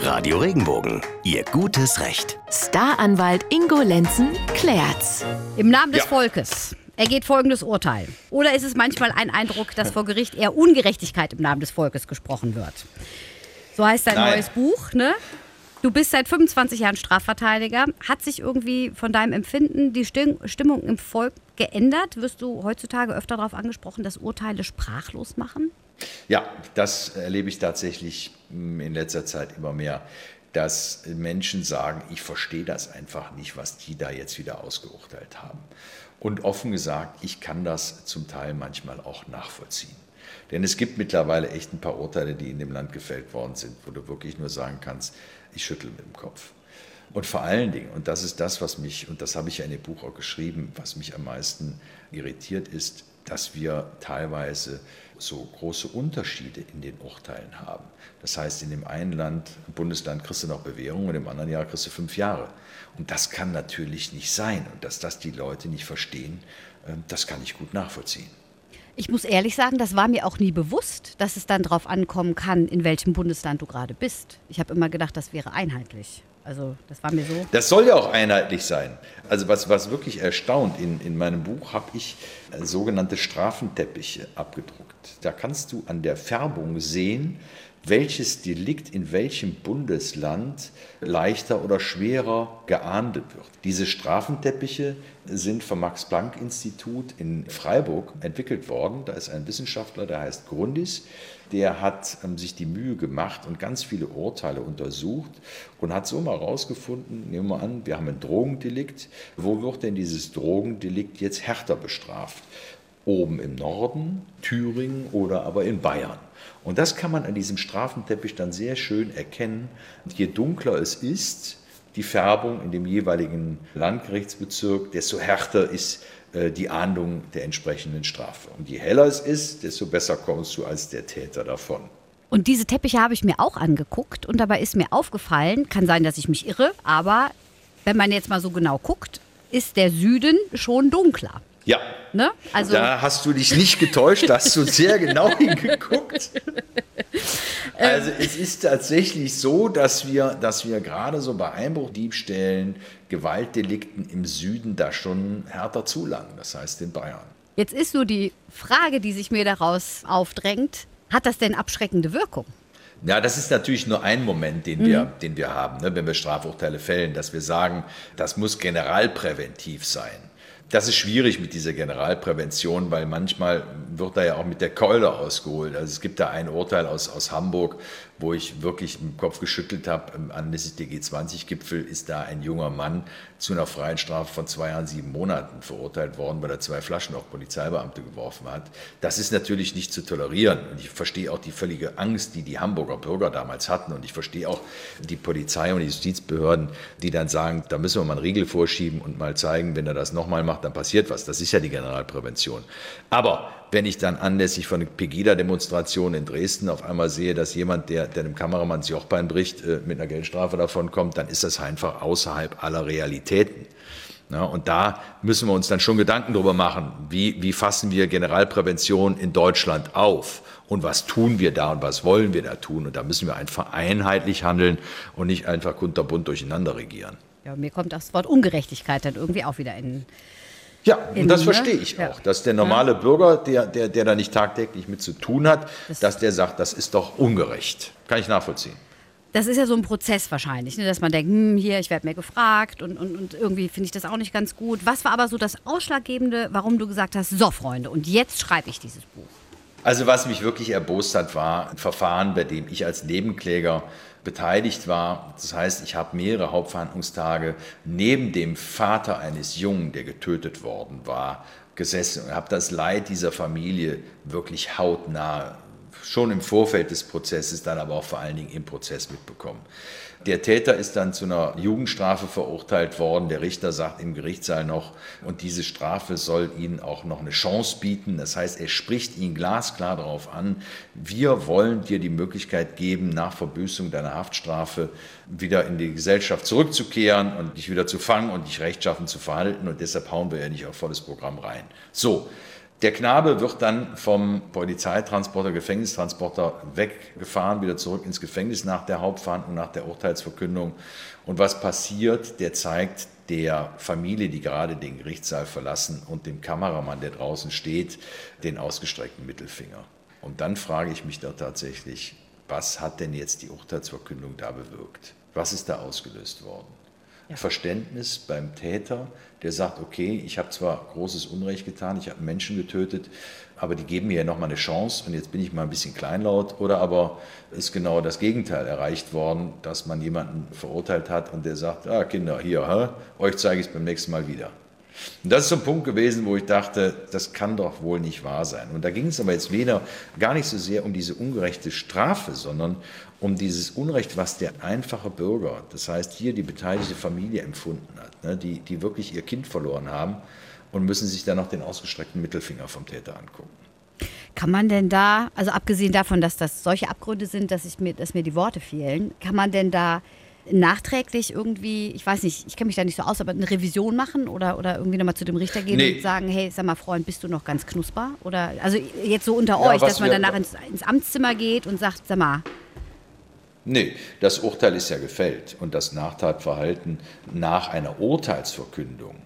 Radio Regenbogen, Ihr gutes Recht. Staranwalt Ingo Lenzen klärt's. Im Namen des Ja. Volkes ergeht folgendes Urteil. Oder ist es manchmal ein Eindruck, dass vor Gericht eher Ungerechtigkeit im Namen des Volkes gesprochen wird? So heißt dein Nein. neues Buch, ne? Du bist seit 25 Jahren Strafverteidiger. Hat sich irgendwie von deinem Empfinden die Stim- Stimmung im Volk geändert? Wirst du heutzutage öfter darauf angesprochen, dass Urteile sprachlos machen? Ja, das erlebe ich tatsächlich mm, in letzter Zeit immer mehr, dass Menschen sagen, ich verstehe das einfach nicht, was die da jetzt wieder ausgeurteilt haben. Und offen gesagt, ich kann das zum Teil manchmal auch nachvollziehen. Denn es gibt mittlerweile echt ein paar Urteile, die in dem Land gefällt worden sind, wo du wirklich nur sagen kannst, ich schüttel mit dem Kopf. Und vor allen Dingen, und das ist das, was mich, und das habe ich ja in dem Buch auch geschrieben, was mich am meisten irritiert ist, dass wir teilweise so große Unterschiede in den Urteilen haben. Das heißt, in dem einen Land, Bundesland kriegst du noch Bewährung und im anderen Jahr kriegst du fünf Jahre. Und das kann natürlich nicht sein. Und dass das die Leute nicht verstehen, äh, das kann ich gut nachvollziehen. Ich muss ehrlich sagen, das war mir auch nie bewusst, dass es dann darauf ankommen kann, in welchem Bundesland du gerade bist. Ich habe immer gedacht, das wäre einheitlich. Also das war mir so. Das soll ja auch einheitlich sein. Also was, was wirklich erstaunt, in, in meinem Buch habe ich äh, sogenannte Strafenteppiche abgedruckt. Da kannst du an der Färbung sehen, welches Delikt in welchem Bundesland leichter oder schwerer geahndet wird. Diese Strafenteppiche sind vom Max-Planck-Institut in Freiburg entwickelt worden. Da ist ein Wissenschaftler, der heißt Grundis, der hat ähm, sich die Mühe gemacht und ganz viele Urteile untersucht und hat so mal herausgefunden, nehmen wir an, wir haben ein Drogendelikt, wo wird denn dieses Drogendelikt jetzt härter bestraft? Oben im Norden, Thüringen oder aber in Bayern. Und das kann man an diesem Strafenteppich dann sehr schön erkennen. Je dunkler es ist, die Färbung in dem jeweiligen Landgerichtsbezirk, desto härter ist äh, die Ahndung der entsprechenden Strafe. Und je heller es ist, desto besser kommst du als der Täter davon. Und diese Teppiche habe ich mir auch angeguckt und dabei ist mir aufgefallen, kann sein, dass ich mich irre, aber wenn man jetzt mal so genau guckt, ist der Süden schon dunkler. Ja, Ne? Also da hast du dich nicht getäuscht, da hast du sehr genau hingeguckt. Also es ist tatsächlich so, dass wir, dass wir gerade so bei Einbruchdiebstählen, Gewaltdelikten im Süden da schon härter zulangen, das heißt in Bayern. jetzt ist nur die Frage, die sich mir daraus aufdrängt, hat das denn abschreckende Wirkung? Ja, das ist natürlich nur ein Moment, den wir, den wir haben, ne, wenn wir Strafurteile fällen, dass wir sagen, das muss generalpräventiv sein. Das ist schwierig mit dieser Generalprävention, weil manchmal wird da ja auch mit der Keule ausgeholt. Also es gibt da ein Urteil aus, aus Hamburg, wo ich wirklich im Kopf geschüttelt habe. Anlässlich der G20-Gipfel ist da ein junger Mann zu einer freien Strafe von zwei Jahren, sieben Monaten verurteilt worden, weil er zwei Flaschen auf Polizeibeamte geworfen hat. Das ist natürlich nicht zu tolerieren. Und ich verstehe auch die völlige Angst, die die Hamburger Bürger damals hatten. Und ich verstehe auch die Polizei und die Justizbehörden, die dann sagen, da müssen wir mal einen Riegel vorschieben und mal zeigen, wenn er das nochmal macht, dann passiert was. Das ist ja die Generalprävention. Aber wenn ich dann anlässlich von einer Pegida-Demonstration in Dresden auf einmal sehe, dass jemand, der, der dem Kameramann das Jochbein bricht, äh, mit einer Geldstrafe davon kommt, dann ist das einfach außerhalb aller Realitäten. Ja, und da müssen wir uns dann schon Gedanken darüber machen, wie, wie fassen wir Generalprävention in Deutschland auf und was tun wir da und was wollen wir da tun. Und da müssen wir einfach einheitlich handeln und nicht einfach kunterbunt durcheinander regieren. Ja, mir kommt das Wort Ungerechtigkeit dann irgendwie auch wieder in. Ja, und das ne? verstehe ich Ja. auch, dass der normale Bürger, der, der, der da nicht tagtäglich mit zu tun hat, dass der sagt, das ist doch ungerecht. Kann ich nachvollziehen. Das ist ja so ein Prozess wahrscheinlich, ne? dass man denkt, hm, hier, ich werde mir gefragt und, und, und irgendwie finde ich das auch nicht ganz gut. Was war aber so das Ausschlaggebende, warum du gesagt hast, so Freunde, und jetzt schreibe ich dieses Buch? Also was mich wirklich erbost hat, war ein Verfahren, bei dem ich als Nebenkläger beteiligt war. Das heißt, ich habe mehrere Hauptverhandlungstage neben dem Vater eines Jungen, der getötet worden war, gesessen und habe das Leid dieser Familie wirklich hautnah, schon im Vorfeld des Prozesses, dann aber auch vor allen Dingen im Prozess mitbekommen. Der Täter ist dann zu einer Jugendstrafe verurteilt worden. Der Richter sagt im Gerichtssaal noch, und diese Strafe soll ihnen auch noch eine Chance bieten. Das heißt, er spricht ihn glasklar darauf an, wir wollen dir die Möglichkeit geben, nach Verbüßung deiner Haftstrafe wieder in die Gesellschaft zurückzukehren und dich wieder zu fangen und dich rechtschaffen zu verhalten. Und deshalb hauen wir ja nicht auf volles Programm rein. So, Der Knabe wird dann vom Polizeitransporter, Gefängnistransporter weggefahren, wieder zurück ins Gefängnis nach der Hauptverhandlung, nach der Urteilsverkündung. Und was passiert, der zeigt der Familie, die gerade den Gerichtssaal verlassen und dem Kameramann, der draußen steht, den ausgestreckten Mittelfinger. Und dann frage ich mich da tatsächlich, was hat denn jetzt die Urteilsverkündung da bewirkt? Was ist da ausgelöst worden? Ja. Verständnis beim Täter, der sagt, okay, ich habe zwar großes Unrecht getan, ich habe Menschen getötet, aber die geben mir ja nochmal eine Chance und jetzt bin ich mal ein bisschen kleinlaut. Oder aber ist genau das Gegenteil erreicht worden, dass man jemanden verurteilt hat und der sagt, ah Kinder, hier, hä? euch zeige ich es beim nächsten Mal wieder. Und das ist so ein Punkt gewesen, wo ich dachte, das kann doch wohl nicht wahr sein. Und da ging es aber jetzt weder gar nicht so sehr um diese ungerechte Strafe, sondern um dieses Unrecht, was der einfache Bürger, das heißt hier die beteiligte Familie empfunden hat, ne, die, die wirklich ihr Kind verloren haben und müssen sich dann noch den ausgestreckten Mittelfinger vom Täter angucken. Kann man denn da, also abgesehen davon, dass das solche Abgründe sind, dass, ich mir, dass mir die Worte fehlen, kann man denn da nachträglich irgendwie, ich weiß nicht, ich kenne mich da nicht so aus, aber eine Revision machen oder, oder irgendwie nochmal zu dem Richter gehen nee. und sagen, hey, sag mal, Freund, bist du noch ganz knusper? Oder also jetzt so unter ja, euch, dass man danach ins, ins Amtszimmer geht und sagt, sag mal, Nee, das Urteil ist ja gefällt und das Nachtatverhalten nach einer Urteilsverkündung,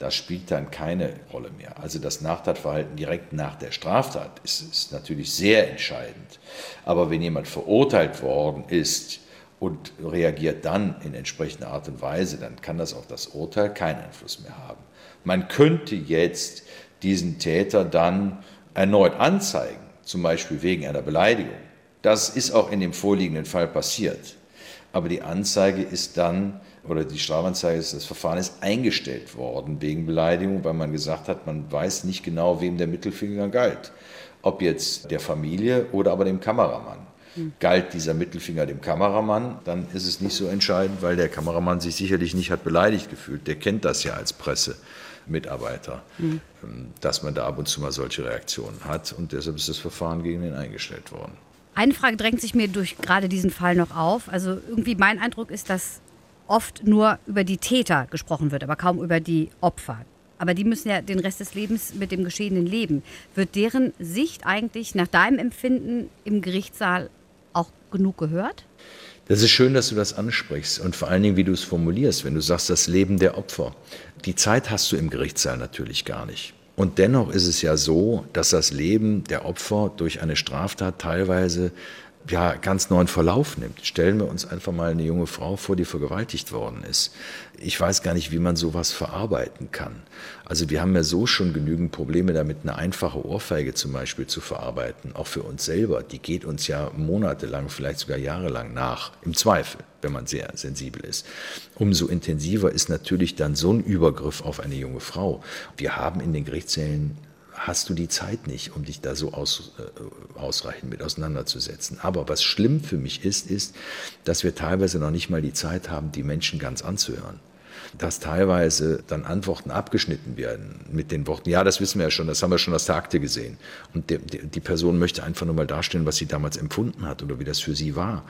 das spielt dann keine Rolle mehr. Also das Nachtatverhalten direkt nach der Straftat ist, ist natürlich sehr entscheidend. Aber wenn jemand verurteilt worden ist, und reagiert dann in entsprechender Art und Weise, dann kann das auf das Urteil keinen Einfluss mehr haben. Man könnte jetzt diesen Täter dann erneut anzeigen, zum Beispiel wegen einer Beleidigung. Das ist auch in dem vorliegenden Fall passiert. Aber die Anzeige ist dann, oder die Strafanzeige, das Verfahren ist eingestellt worden wegen Beleidigung, weil man gesagt hat, man weiß nicht genau, wem der Mittelfinger galt. Ob jetzt der Familie oder aber dem Kameramann. Galt dieser Mittelfinger dem Kameramann, dann ist es nicht so entscheidend, weil der Kameramann sich sicherlich nicht hat beleidigt gefühlt. Der kennt das ja als Pressemitarbeiter, mhm. dass man da ab und zu mal solche Reaktionen hat. Und deshalb ist das Verfahren gegen ihn eingestellt worden. Eine Frage drängt sich mir durch gerade diesen Fall noch auf. Also irgendwie mein Eindruck ist, dass oft nur über die Täter gesprochen wird, aber kaum über die Opfer. Aber die müssen ja den Rest des Lebens mit dem Geschehenen leben. Wird deren Sicht eigentlich nach deinem Empfinden im Gerichtssaal genug gehört? Das ist schön, dass du das ansprichst und vor allen Dingen, wie du es formulierst, wenn du sagst, das Leben der Opfer. Die Zeit hast du im Gerichtssaal natürlich gar nicht. Und dennoch ist es ja so, dass das Leben der Opfer durch eine Straftat teilweise ja, ganz neuen Verlauf nimmt. Stellen wir uns einfach mal eine junge Frau vor, die vergewaltigt worden ist. Ich weiß gar nicht, wie man sowas verarbeiten kann. Also wir haben ja so schon genügend Probleme damit, eine einfache Ohrfeige zum Beispiel zu verarbeiten, auch für uns selber. Die geht uns ja monatelang, vielleicht sogar jahrelang nach, im Zweifel, wenn man sehr sensibel ist. Umso intensiver ist natürlich dann so ein Übergriff auf eine junge Frau. Wir haben in den Gerichtssälen hast du die Zeit nicht, um dich da so aus, äh, ausreichend mit auseinanderzusetzen. Aber was schlimm für mich ist, ist, dass wir teilweise noch nicht mal die Zeit haben, die Menschen ganz anzuhören. Dass teilweise dann Antworten abgeschnitten werden mit den Worten, ja, das wissen wir ja schon, das haben wir schon aus der Akte gesehen. Und die, die Person möchte einfach nur mal darstellen, was sie damals empfunden hat oder wie das für sie war.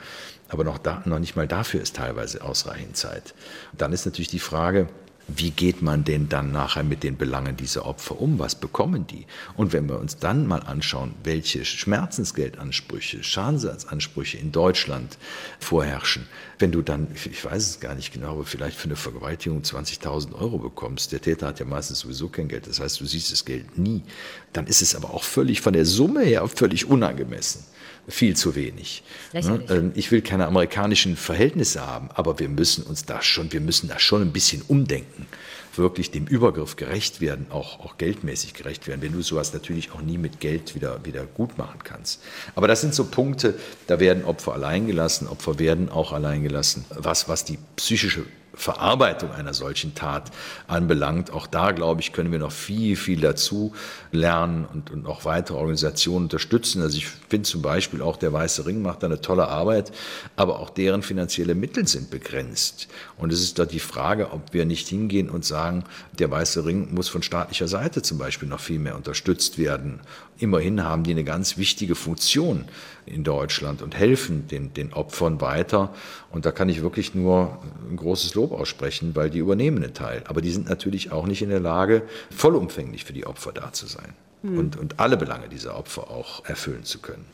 Aber noch, da, noch nicht mal dafür ist teilweise ausreichend Zeit. Dann ist natürlich die Frage, wie geht man denn dann nachher mit den Belangen dieser Opfer um? Was bekommen die? Und wenn wir uns dann mal anschauen, welche Schmerzensgeldansprüche, Schadensersatzansprüche in Deutschland vorherrschen, wenn du dann, ich weiß es gar nicht genau, aber vielleicht für eine Vergewaltigung 20.000 Euro bekommst, der Täter hat ja meistens sowieso kein Geld, das heißt, du siehst das Geld nie, dann ist es aber auch völlig von der Summe her völlig unangemessen viel zu wenig. Lächerlich. Ähm, ich will keine amerikanischen Verhältnisse haben, aber wir müssen uns da schon, wir müssen da schon ein bisschen umdenken, wirklich dem Übergriff gerecht werden, auch, auch geldmäßig gerecht werden, wenn du sowas natürlich auch nie mit Geld wieder, wieder gut machen kannst. Aber das sind so Punkte, da werden Opfer allein gelassen, Opfer werden auch allein gelassen, was, was die psychische Verarbeitung einer solchen Tat anbelangt. Auch da, glaube ich, können wir noch viel, viel dazu lernen und, und auch weitere Organisationen unterstützen. Also ich finde zum Beispiel auch der Weiße Ring macht da eine tolle Arbeit, aber auch deren finanzielle Mittel sind begrenzt. Und es ist da die Frage, ob wir nicht hingehen und sagen, der Weiße Ring muss von staatlicher Seite zum Beispiel noch viel mehr unterstützt werden. Immerhin haben die eine ganz wichtige Funktion in Deutschland und helfen den, den Opfern weiter. Und da kann ich wirklich nur ein großes Lob aussprechen, weil die übernehmen einen Teil. Aber die sind natürlich auch nicht in der Lage, vollumfänglich für die Opfer da zu sein. und, und alle Belange dieser Opfer auch erfüllen zu können.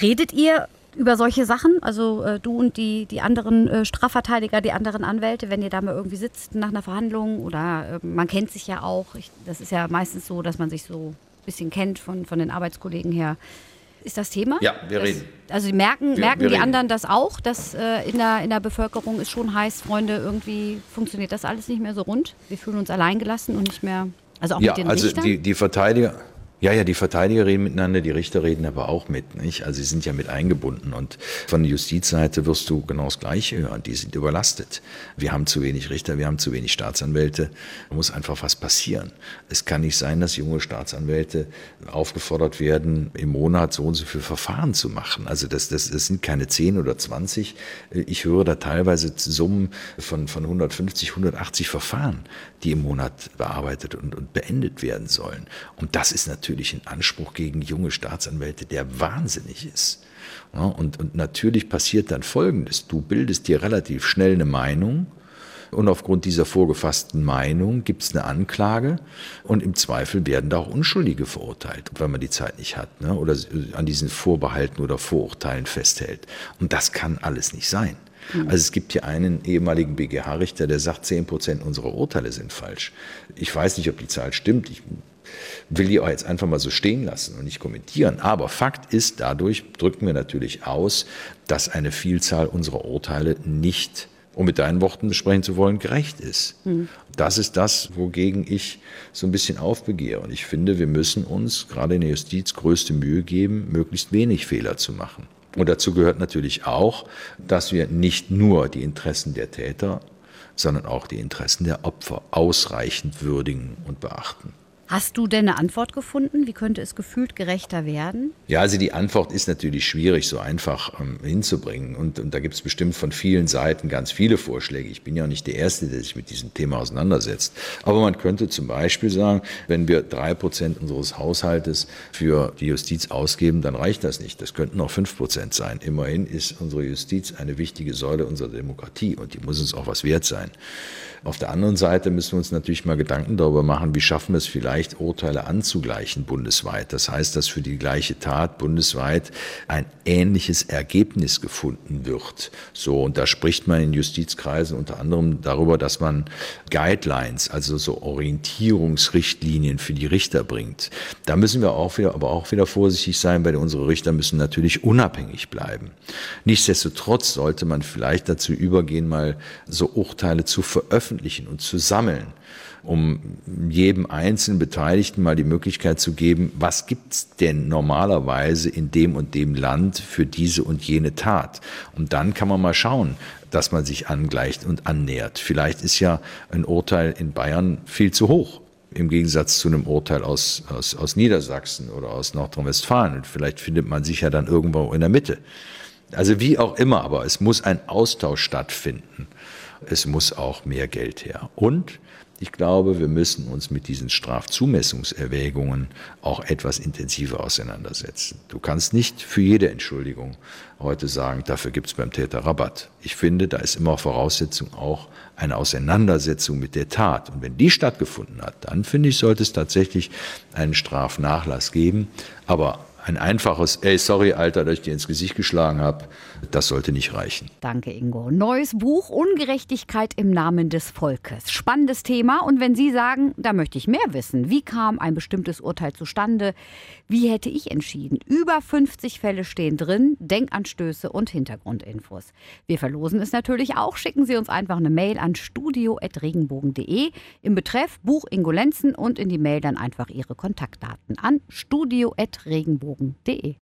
Redet ihr über solche Sachen, also äh, du und die, die anderen äh, Strafverteidiger, die anderen Anwälte, wenn ihr da mal irgendwie sitzt nach einer Verhandlung oder äh, man kennt sich ja auch, ich, das ist ja meistens so, dass man sich so ein bisschen kennt von, von den Arbeitskollegen her. Ist das Thema? Ja, wir das, reden. Also merken, Wir- merken wir die reden. anderen das auch, dass äh, in, der, in der Bevölkerung es schon heißt, Freunde, irgendwie funktioniert das alles nicht mehr so rund. Wir fühlen uns alleingelassen und nicht mehr, also auch ja, mit den also Richtern. die, die Verteidiger. Ja, ja, die Verteidiger reden miteinander, die Richter reden aber auch mit. Nicht? Also sie sind ja mit eingebunden. Und von der Justizseite wirst du genau das Gleiche hören. Die sind überlastet. Wir haben zu wenig Richter, wir haben zu wenig Staatsanwälte. Da muss einfach was passieren. Es kann nicht sein, dass junge Staatsanwälte aufgefordert werden, im Monat so und so viele Verfahren zu machen. Also das, das, das sind keine 10 oder 20. Ich höre da teilweise Summen von, von 150, 180 Verfahren, die im Monat bearbeitet und, und beendet werden sollen. Und das ist natürlich ein Anspruch gegen junge Staatsanwälte, der wahnsinnig ist. Ja, und, und natürlich passiert dann Folgendes. Du bildest dir relativ schnell eine Meinung und aufgrund dieser vorgefassten Meinung gibt es eine Anklage und im Zweifel werden da auch Unschuldige verurteilt, weil man die Zeit nicht hat ne? oder an diesen Vorbehalten oder Vorurteilen festhält. Und das kann alles nicht sein. Also es gibt hier einen ehemaligen BGH-Richter, der sagt, 10 Prozent unserer Urteile sind falsch. Ich weiß nicht, ob die Zahl stimmt. Ich will die auch jetzt einfach mal so stehen lassen und nicht kommentieren. Aber Fakt ist, dadurch drücken wir natürlich aus, dass eine Vielzahl unserer Urteile nicht, um mit deinen Worten besprechen zu wollen, gerecht ist. Das ist das, wogegen ich so ein bisschen aufbegehre. Und ich finde, wir müssen uns gerade in der Justiz größte Mühe geben, möglichst wenig Fehler zu machen. Und dazu gehört natürlich auch, dass wir nicht nur die Interessen der Täter, sondern auch die Interessen der Opfer ausreichend würdigen und beachten. Hast du denn eine Antwort gefunden? Wie könnte es gefühlt gerechter werden? Ja, also die Antwort ist natürlich schwierig so einfach ähm, hinzubringen. Und, und da gibt es bestimmt von vielen Seiten ganz viele Vorschläge. Ich bin ja nicht der Erste, der sich mit diesem Thema auseinandersetzt. Aber man könnte zum Beispiel sagen, wenn wir drei Prozent unseres Haushaltes für die Justiz ausgeben, dann reicht das nicht. Das könnten auch fünf Prozent sein. Immerhin ist unsere Justiz eine wichtige Säule unserer Demokratie und die muss uns auch was wert sein. Auf der anderen Seite müssen wir uns natürlich mal Gedanken darüber machen, wie schaffen wir es vielleicht, Urteile anzugleichen bundesweit. Das heißt, dass für die gleiche Tat bundesweit ein ähnliches Ergebnis gefunden wird. So, und da spricht man in Justizkreisen unter anderem darüber, dass man Guidelines, also so Orientierungsrichtlinien für die Richter bringt. Da müssen wir auch wieder, aber auch wieder vorsichtig sein, weil unsere Richter müssen natürlich unabhängig bleiben. Nichtsdestotrotz sollte man vielleicht dazu übergehen, mal so Urteile zu veröffentlichen und zu sammeln um jedem einzelnen Beteiligten mal die Möglichkeit zu geben, was gibt's denn normalerweise in dem und dem Land für diese und jene Tat. Und dann kann man mal schauen, dass man sich angleicht und annähert. Vielleicht ist ja ein Urteil in Bayern viel zu hoch im Gegensatz zu einem Urteil aus, aus, aus Niedersachsen oder aus Nordrhein-Westfalen. Vielleicht findet man sich ja dann irgendwo in der Mitte. Also wie auch immer, aber es muss ein Austausch stattfinden. Es muss auch mehr Geld her. Und ich glaube, wir müssen uns mit diesen Strafzumessungserwägungen auch etwas intensiver auseinandersetzen. Du kannst nicht für jede Entschuldigung heute sagen, dafür gibt es beim Täter Rabatt. Ich finde, da ist immer Voraussetzung auch eine Auseinandersetzung mit der Tat. Und wenn die stattgefunden hat, dann finde ich, sollte es tatsächlich einen Strafnachlass geben. Aber ein einfaches, ey, sorry, Alter, dass ich dir ins Gesicht geschlagen habe, das sollte nicht reichen. Danke, Ingo. Neues Buch Ungerechtigkeit im Namen des Volkes. Spannendes Thema. Und wenn Sie sagen, da möchte ich mehr wissen, wie kam ein bestimmtes Urteil zustande, wie hätte ich entschieden? Über 50 Fälle stehen drin, Denkanstöße und Hintergrundinfos. Wir verlosen es natürlich auch. Schicken Sie uns einfach eine Mail an studio.regenbogen.de im Betreff Buch Ingo Lenzen und in die Mail dann einfach Ihre Kontaktdaten an studio.regenbogen.de. Drogen.de